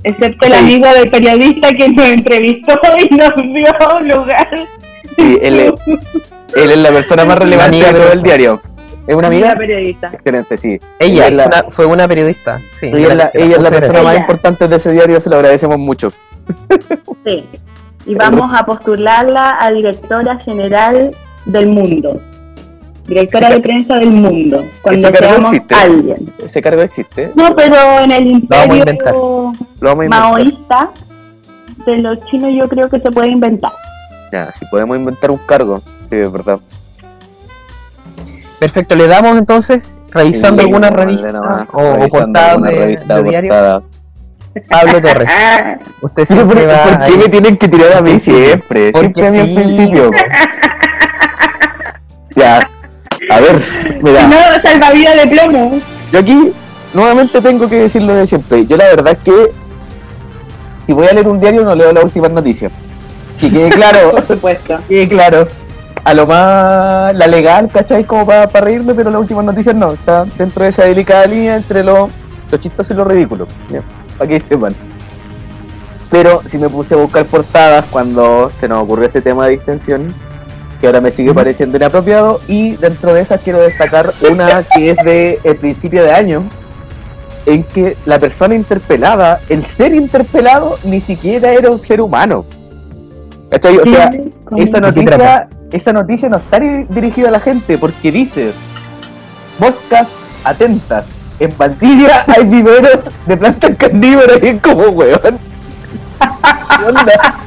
excepto el Sí. amigo del periodista que nos entrevistó y nos dio lugar. Sí, él es, él es la persona más relevante de todo el diario. ¿Es una amiga? Periodista. Excelente, sí. Ella la- fue una periodista. Sí, Ella es la, gracias. ella es la Muchas persona más Ella. importante de ese diario, se lo agradecemos mucho. Sí. Y vamos a postularla a directora general del mundo. Directora de prensa del mundo. Cuando Ese cargo seamos existe. alguien. Ese cargo existe. No, pero en el vamos a inventar. imperio Lo vamos a inventar. maoísta de los chinos yo creo que se puede inventar. Ya, si podemos inventar un cargo. Sí, es verdad. Perfecto, le damos entonces, revisando Sí, alguna dale revista nomás, o, o revisando portada alguna de, revista de diario. portada. Pablo Torres, usted Sí, ¿Por, siempre va por qué ahí. me tienen que tirar a mí siempre? Porque Siempre a mí al principio. ya. A ver, mira. no, salvavidas de plomo. Yo aquí nuevamente tengo que decir lo de siempre. Yo la verdad es que si voy a leer un diario no leo las últimas noticias. Que quede claro, Por supuesto. quede claro. A lo más la legal, ¿cachai? Como para reírme, pero las últimas noticias no. Está dentro de esa delicada línea entre lo, lo chistoso y lo ridículo. Para que sepan. Pero si me puse a buscar portadas cuando se nos ocurrió este tema de distensión, que ahora me sigue pareciendo inapropiado, y dentro de esas quiero destacar una que es de el principio de año, en que la persona interpelada, el ser interpelado, ni siquiera era un ser humano. ¿Cachai? O sea, Con- esa ¿De qué noticia? Esa noticia no está di- dirigida a la gente porque dice moscas atentas. En Valdivia hay viveros de plantas carnívoras y es como weón. ¿Qué onda?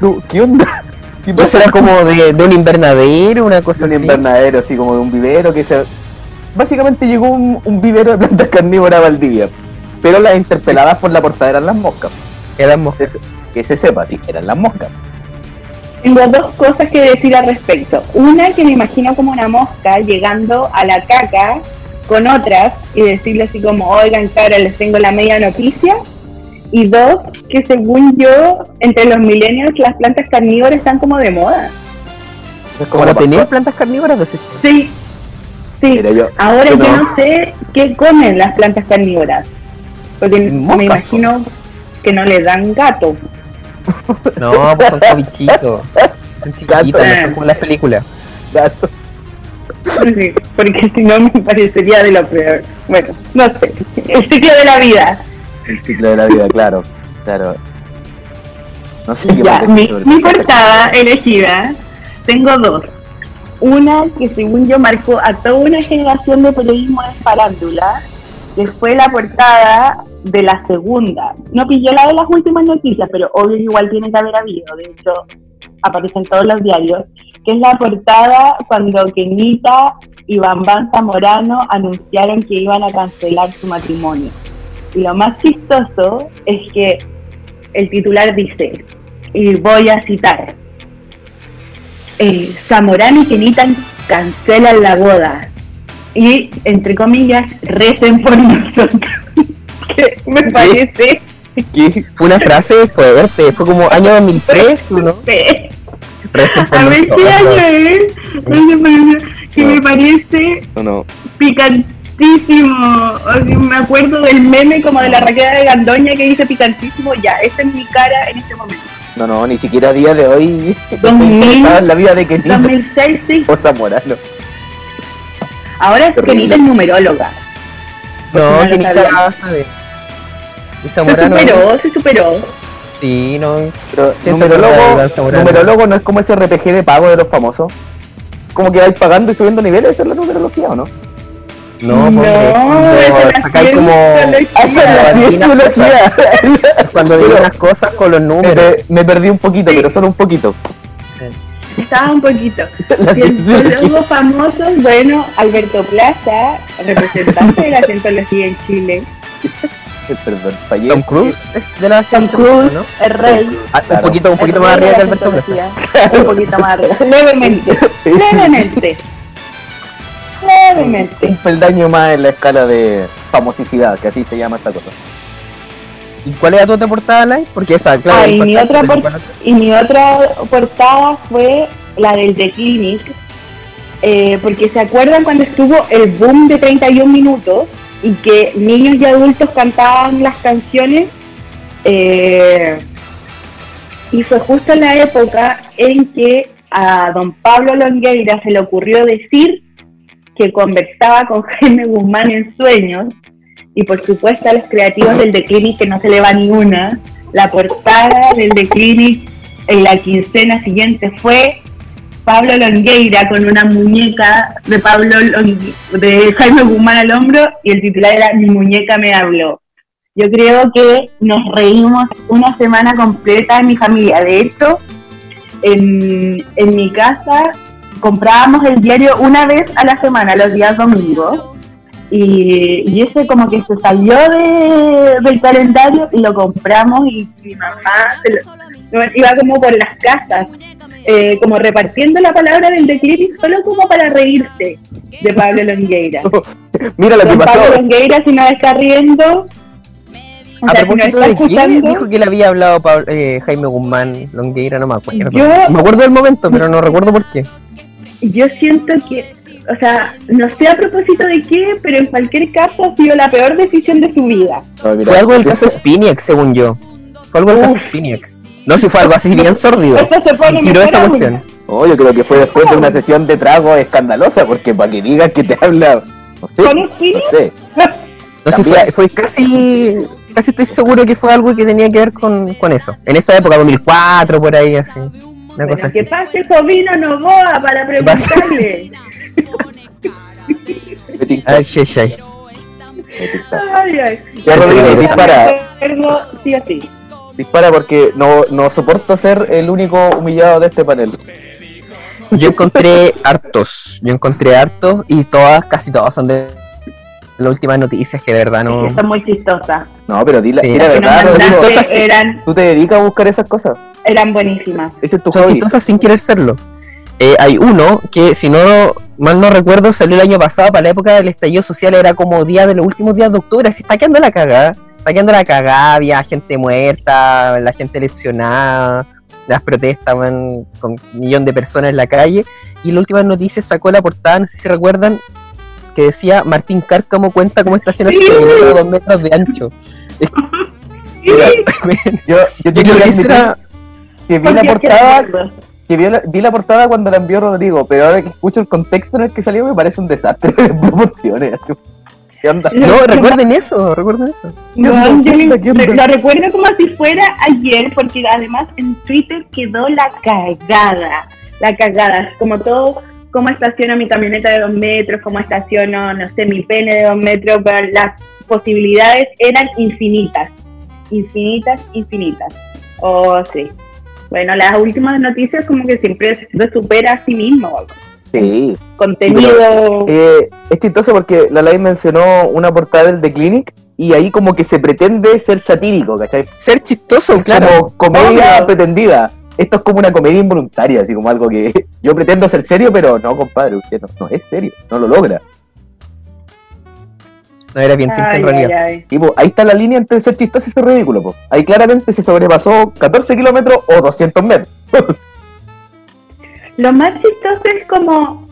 No, ¿Qué onda? ¿Qué ¿No pasa será como de, de un invernadero, una cosa un así? invernadero, así como de un vivero que se. Básicamente llegó un, un vivero de plantas carnívoras a Valdivia. Pero las interpeladas por la portada eran las moscas. Quedamos. Que se sepa, sí, eran las moscas. Tengo dos cosas que decir al respecto. Una que me imagino como una mosca llegando a la caca con otras y decirle así como, oigan, cara, les tengo la media noticia. Y dos, que según yo, entre los millennials las plantas carnívoras están como de moda. Es Como la tenía plantas carnívoras, decís. Sí, sí. Mira, yo, Ahora yo yo no. no sé qué comen las plantas carnívoras. Porque Moscas, me imagino que no le dan gato. No, pues son como bichitos. Son chiquititos, no son como las películas. gato. Sí, porque si no me parecería de lo peor. Bueno, no sé. El ciclo de la vida. El ciclo de la vida, claro. Claro. No sé qué Ya, mi, portada elegida, tengo dos. Una que según yo marcó a toda una generación de periodismo de farándula, que fue la portada de la segunda. No pilló la de las últimas noticias, pero obvio igual tiene que haber habido. De hecho, aparece en todos los diarios. Que es la portada cuando Kenita y Bambán Zamorano anunciaron que iban a cancelar su matrimonio. Y lo más chistoso es que el titular dice, y voy a citar, eh, Zamorano y Kenita cancelan la boda. Y, entre comillas, recen por nosotros. que me parece ¿Qué? Fue una frase fuerte, fue como año 2003, ¿no? Recen por A ver nosotros. año es. Que me parece No, no. pican- picantísimo. O sea, me acuerdo del meme como de la raqueta de Gandoña que dice picantísimo. Ya, esa es mi cara en este momento. No, no, ni siquiera a día de hoy. 2000, interesada en la vida de Kenita 2006, sí. o Zamorano. Ahora es Terrible. Kenita es numeróloga. No, no que sabía. cagada sabe. Y Se superó, se superó. Sí, no. Pero ¿Qué se numerólogo, numerólogo no es como ese RPG de pago de los famosos. Como que vais pagando y subiendo niveles, esa es la numerología, ¿o no? No, esa cuando es la sacáis como. Ah, la Cuando digo unas cosas con los me, números. me perdí un poquito, pero solo un poquito. Estaba un poquito. Cientólogos famosos, bueno, Alberto Plaza, representante de la cientología en Chile. Perdón, fallé. Tom Cruise es de la Tom Cruise, ¿no? el rey. Ah, Claro. Un poquito, un poquito más arriba que Alberto Plaza. Un poquito más arriba. Levemente. Levemente. Levemente. Un peldaño más en la escala de famosicidad, que así se llama esta cosa. ¿Y cuál era tu otra portada, Lai? Porque esa, claro. Ah. Y mi otra portada fue la del The Clinic, eh, porque se acuerdan cuando estuvo el boom de 31 minutos y que niños y adultos cantaban las canciones. Eh, y fue justo en la época en que a don Pablo Longueira se le ocurrió decir que conversaba con Jaime Guzmán en sueños y por supuesto a los creativos del The Clinic que no se le va ni una la portada del The Clinic en la quincena siguiente fue Pablo Longueira con una muñeca de Pablo de Jaime Guzmán al hombro y el titular era Mi muñeca me habló. Yo creo que nos reímos una semana completa en mi familia. De hecho, en, en mi casa comprábamos el diario una vez a la semana, los días domingos. Y, y ese como que se salió de, del calendario y lo compramos y mi mamá se lo- iba como por las casas, eh, como repartiendo la palabra del declive solo como para reírse de Pablo Longueira. Mira lo que Don pasó. Pablo Longueira, si nos está riendo, o A sea, si nos propósito de quién dijo que le había hablado Pablo- eh, Jaime Guzmán Longueira, no me acuerdo. Yo- Me acuerdo del momento, pero no recuerdo por qué. yo siento que, o sea, no sé a propósito de qué, pero en cualquier caso ha sido la peor decisión de su vida. No, mira, Fue algo del caso Spiniak, según yo. Fue algo del caso Spiniak. No, si fue algo así bien sordido. Esto se pone Y tiró esa cuestión. No, yo creo que fue después de una sesión de trago escandalosa, porque para que digas que te habla. No sé. ¿Con No Spinning? sé. No, si fue, fue casi. Casi estoy seguro que fue algo que tenía que ver con, con eso. En esa época, 2004, por ahí, así. Una Bueno, cosa que así. pase Jovino Novoa para preguntarle. Ay, me tinca. Ay, ay. Ya, Rodrigo, Pero- dispara. Sí o sí. Dispara porque no, no soporto ser el único humillado de este panel. Yo encontré hartos. Yo encontré hartos y todas, casi todas son de las últimas noticias que de verdad no. Son muy chistosas. No, pero di la, Sí. di la verdad, Rodrigo. así. eran, Tú te dedicas a buscar esas cosas. eran buenísimas. Ese es tu Son hobby. chistosas sin querer serlo. Eh, hay uno que, si no mal no recuerdo, salió el año pasado para la época del estallido social, era como día de los últimos días de octubre, así está quedando la cagada. Está quedando la cagada, había gente muerta, la gente lesionada, las protestas, man, con un millón de personas en la calle. Y la última noticia sacó la portada, no sé si recuerdan, que decía Martín Cárcamo cuenta cómo estaciona su de dos metros de ancho. Mira, yo, yo Yo tengo creo que que vi la portada. Que vi la, vi la portada cuando la envió Rodrigo, pero ahora que escucho el contexto en el que salió me parece un desastre de proporciones. ¿Qué onda? No, recuerden eso, recuerden eso. No, ¿Qué yo re- lo recuerdo como si fuera ayer, porque además en Twitter quedó la cagada. La cagada. Como todo, cómo estaciono mi camioneta de dos metros, cómo estaciono, no sé, mi pene de dos metros, pero las posibilidades eran infinitas. Infinitas, infinitas. Oh, sí. Bueno, las últimas noticias como que siempre se supera a sí mismo. Sí. Contenido... Eh, es chistoso porque la live mencionó una portada del The Clinic y ahí como que se pretende ser satírico, ¿cachai? Ser chistoso, claro. Como comedia pretendida. Esto es como una comedia involuntaria, así como algo que yo pretendo ser serio, pero no, compadre, usted no, no es serio, no lo logra. No era bien triste Ay, en realidad. ay, ay. Tipo, ahí está la línea entre ser chistoso y ser ridículo, po. Ahí claramente se sobrepasó 14 kilómetros o 200 metros. Lo más chistoso es como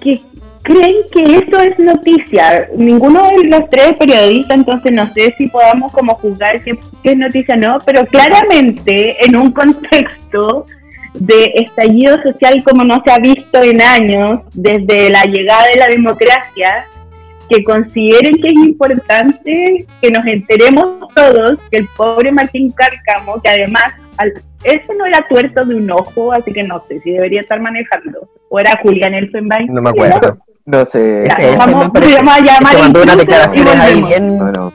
que creen que eso es noticia. Ninguno de los tres periodistas, entonces no sé si podamos como juzgar qué, qué es noticia o no, pero claramente en un contexto de estallido social como no se ha visto en años, desde la llegada de la democracia, que consideren que es importante que nos enteremos todos que el pobre Martín Cárcamo, que además al, eso no era tuerto de un ojo, así que no sé si debería estar manejando. O era Julián Elfenbein. No me acuerdo. No sé. Ya, Ese- ese vamos, me parece- vamos a llamar Se mandó unas incluso declaraciones y ahí volvemos. bien. Bueno.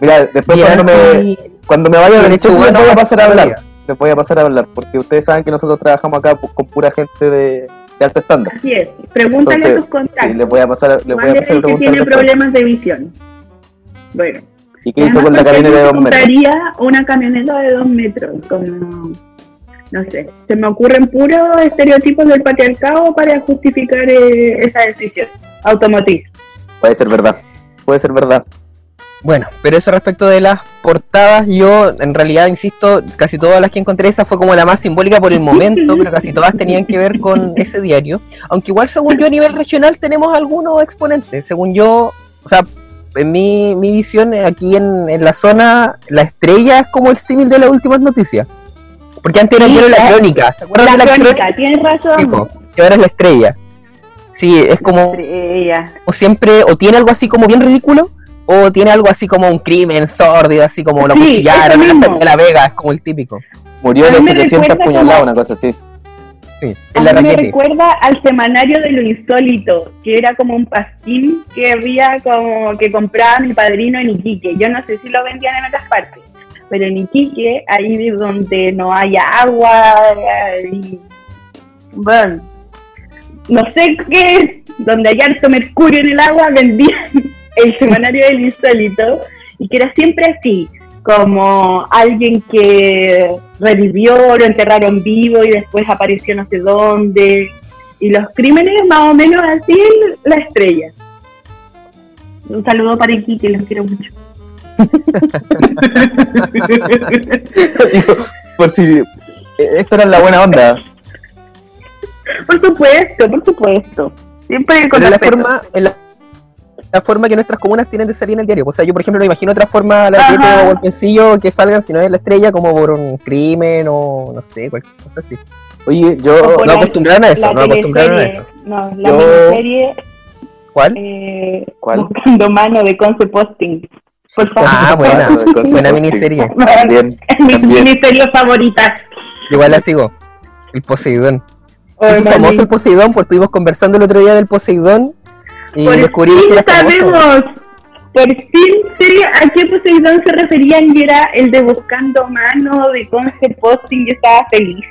Mira, después bien cuando me, cuando me vaya buena voy a pasar a hablar. Les voy a pasar a hablar, porque ustedes saben que nosotros trabajamos acá con pura gente de, de alto estándar. Así es. Pregúntale a Entonces, tus Sí, contactos. les voy a pasar, les voy a ¿Cuál es pasar a que tiene problemas de visión? Bueno. ¿Y qué hizo con la ¿por qué camioneta de dos metros? compraría una camioneta de dos metros? Como, no sé, se me ocurren puros estereotipos del patriarcado para justificar eh, esa decisión automotriz. Puede ser verdad. Puede ser verdad. Bueno, pero eso respecto de las portadas, yo en realidad, insisto, casi todas las que encontré, esa fue como la más simbólica por el momento, pero casi todas tenían que ver con ese diario. Aunque igual, según yo, a nivel regional tenemos algunos exponentes. Según yo, o sea, en mi, mi visión, aquí en, en la zona, la estrella es como el símil de las últimas noticias. Porque antes era Sí, solo la la- crónica, ¿se acuerdan La de la crónica, crónica? tienes razón. Que ahora es la estrella. Sí, es como Estrella. o siempre, o tiene algo así como bien ridículo, o tiene algo así como un crimen sórdido, así como lo Sí, cuchillaron en la mismo. de la Vega, es como el típico. Murió A de mí me 700 recuerda puñaladas, como- una cosa así. Sí, A en la mí me recuerda al semanario de lo insólito, que era como un pasquín que había como que compraba mi padrino en Iquique. Yo no sé si lo vendían en otras partes, pero en Iquique, ahí donde no haya agua, y, bueno, no sé qué es, donde hay harto mercurio en el agua, vendían el semanario del insólito, y que era siempre así, como alguien que revivió, lo enterraron vivo y después apareció no sé dónde. Y los crímenes más o menos así la estrella. Un saludo para Iquique, los quiero mucho. Digo, por si eh, esto era la buena onda. Por supuesto, por supuesto. Siempre con la forma, en la, la forma que nuestras comunas tienen de salir en el diario. O sea, yo por ejemplo no imagino otra forma, raquete o que salgan si no es la estrella, como por un crimen o no sé, cualquier cosa así. Oye, yo No acostumbraron a eso, no acostumbraron a eso. No, la Yo- miniserie ¿Cuál? eh, ¿Cuál? Buscando mano de Conce Posting. Por favor. Ah, buena, buena miniserie. También, Es mi miniserie favorita. Igual la sigo. El Poseidón. Oh, Es famoso el Poseidón, pues estuvimos conversando el otro día del Poseidón y Por descubrí que sabemos. Por fin sé a qué Poseidón se referían y era el de Buscando Mano de Conce Posting. Yo estaba feliz.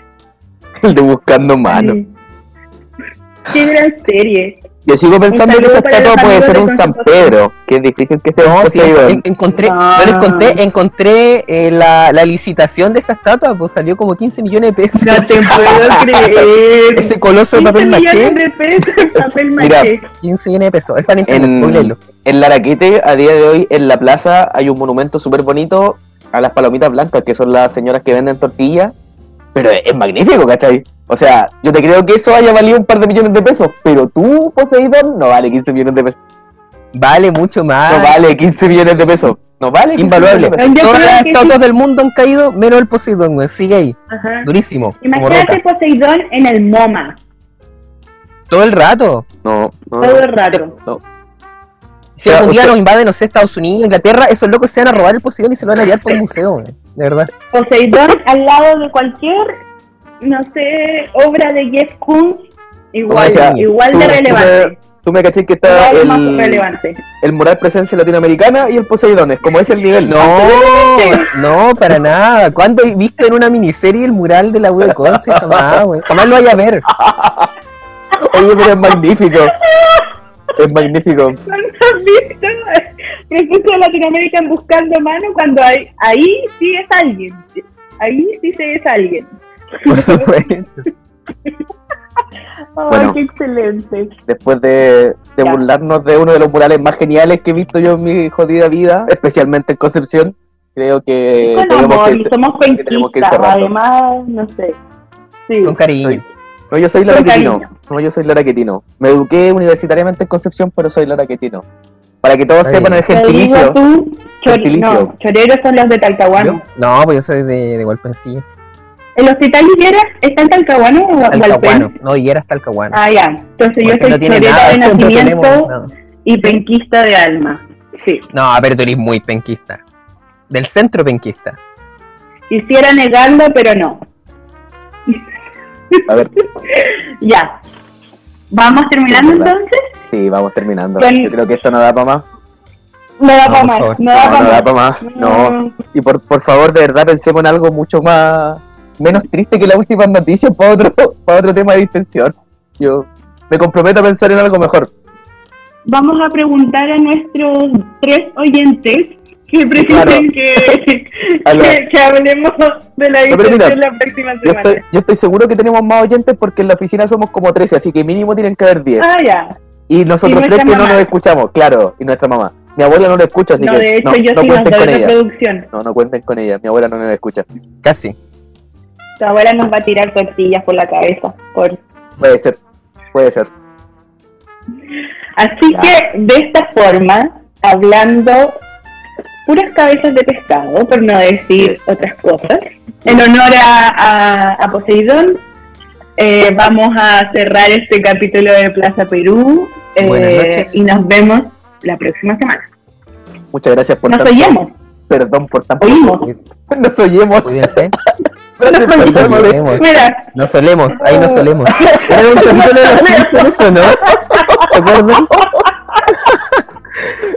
el de buscando mano. Sí. Qué gran serie. Yo sigo pensando que esa estatua puede ser un San. Pedro, que es difícil que sea No, un sí, en- encontré, Ah. no les conté, encontré eh, la, la licitación de esa estatua, pues salió como 15 millones de pesos. No te puedo creer. Ese coloso de 15 papel maché, millones de pesos en papel Mira, maché. 15 millones de pesos. Está en En-. En Laraquete, a día de hoy, en la plaza, hay un monumento súper bonito a las palomitas blancas, que son las señoras que venden tortillas. Pero es, es magnífico, ¿cachai? O sea, yo te creo que eso haya valido un par de millones de pesos, pero tú, Poseidón, no vale 15 millones de pesos. Vale mucho más. No vale 15 millones de pesos. No vale 15 Invaluable. Todas las estatuas sí. del mundo han caído, menos el Poseidón, güey. Sigue ahí. Ajá. Durísimo. Imagínate. Poseidón en el MoMA. Todo el rato. No, no, Todo el rato. no. Si algún día nos invaden, no sé, Estados Unidos, Inglaterra, esos locos se van a robar el Poseidón y se lo van a llevar por un museo, güey. De verdad. Poseidón al lado de cualquier, no sé, obra de Jeff Koons, igual, O sea, igual tú- de me- relevante. Tú me caché que está el, relevante. el mural presencia latinoamericana y el Poseidón, es como es el nivel. No, no, para nada. ¿Cuándo he visto en una miniserie el mural de la U de Conce? Jamás. Jamás lo vaya a ver. Oye, pero es magnífico. Es magnífico. ¿No has visto? Recursos de Latinoamérica en buscando mano cuando hay, ahí sí es alguien. Ahí sí se es alguien. Por supuesto. Ay, Bueno. qué excelente. Después de, burlarnos de uno de los murales más geniales que he visto yo en mi jodida vida, especialmente en Concepción, creo que Con tenemos amor, que y somos cerrando. además, no sé. Sí, Con cariño. No, yo soy con laraquetino. cariño. No, yo soy Lara Quetino. Me eduqué universitariamente en Concepción, pero soy Lara Quetino. Para que todos sepan el gentilicio. tú, chor- Gentilicio. no, choreros son los de Talcahuano. No, pues yo soy de, de Hualpencillo. ¿El hospital Higuera está en Talcahuano o Talcahuano. No, y era hasta Talcahuano. Ah, ya. Entonces yo soy no nada, de nacimiento tenemos- no. y penquista de alma. Sí. No, pero tú eres muy penquista. Del centro penquista. Quisiera negarlo, pero no. A ver, Ya. ¿Vamos terminando Sí, entonces? sí, vamos terminando. Con- Yo creo que esto no da para más. No da No, para más. No da para más. No. Y por, por favor, de verdad, pensemos en algo mucho más. Menos triste que las últimas noticias para otro, para otro tema de distensión. Yo me comprometo a pensar en algo mejor. Vamos a preguntar a nuestros tres oyentes que Claro. prefieren que, la- que, que hablemos de la No, distensión la próxima Yo semana. estoy, yo estoy seguro que tenemos más oyentes porque en la oficina somos como 13, así que mínimo tienen que haber 10. Ah, ya. Y nosotros Y tres que no nos escuchamos, claro, y nuestra mamá. Mi abuela no lo escucha, así No, que de hecho, no, yo no soy cuenten con ella. producción. No, no cuenten con ella. Mi abuela no nos escucha. Casi. Tu abuela nos va a tirar tortillas por la cabeza. Por... Puede ser, puede ser. Así que, de esta forma, hablando puras cabezas de pescado, por no decir otras cosas, en honor a, a, a Poseidón, eh, vamos a cerrar este capítulo de Plaza Perú eh, Buenas noches. y nos vemos la próxima semana. Muchas gracias por Nos tanto. oímos, Perdón por tan oímos. Nos oyemos. Oímos. Mira, Nos solemos, ahí nos solemos. Era un capítulo de los Simpsons, eso, ¿no? ¿Te acuerdas?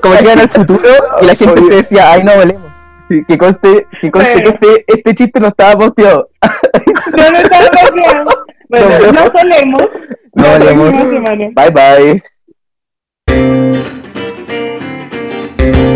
Como que al futuro y la gente se decía, ay, no volemos. Que conste, que conste que este, este chiste no estaba posteado. no nos estamos bloqueando. Bueno, Nos vemos. nos solemos. No volemos. Bye bye.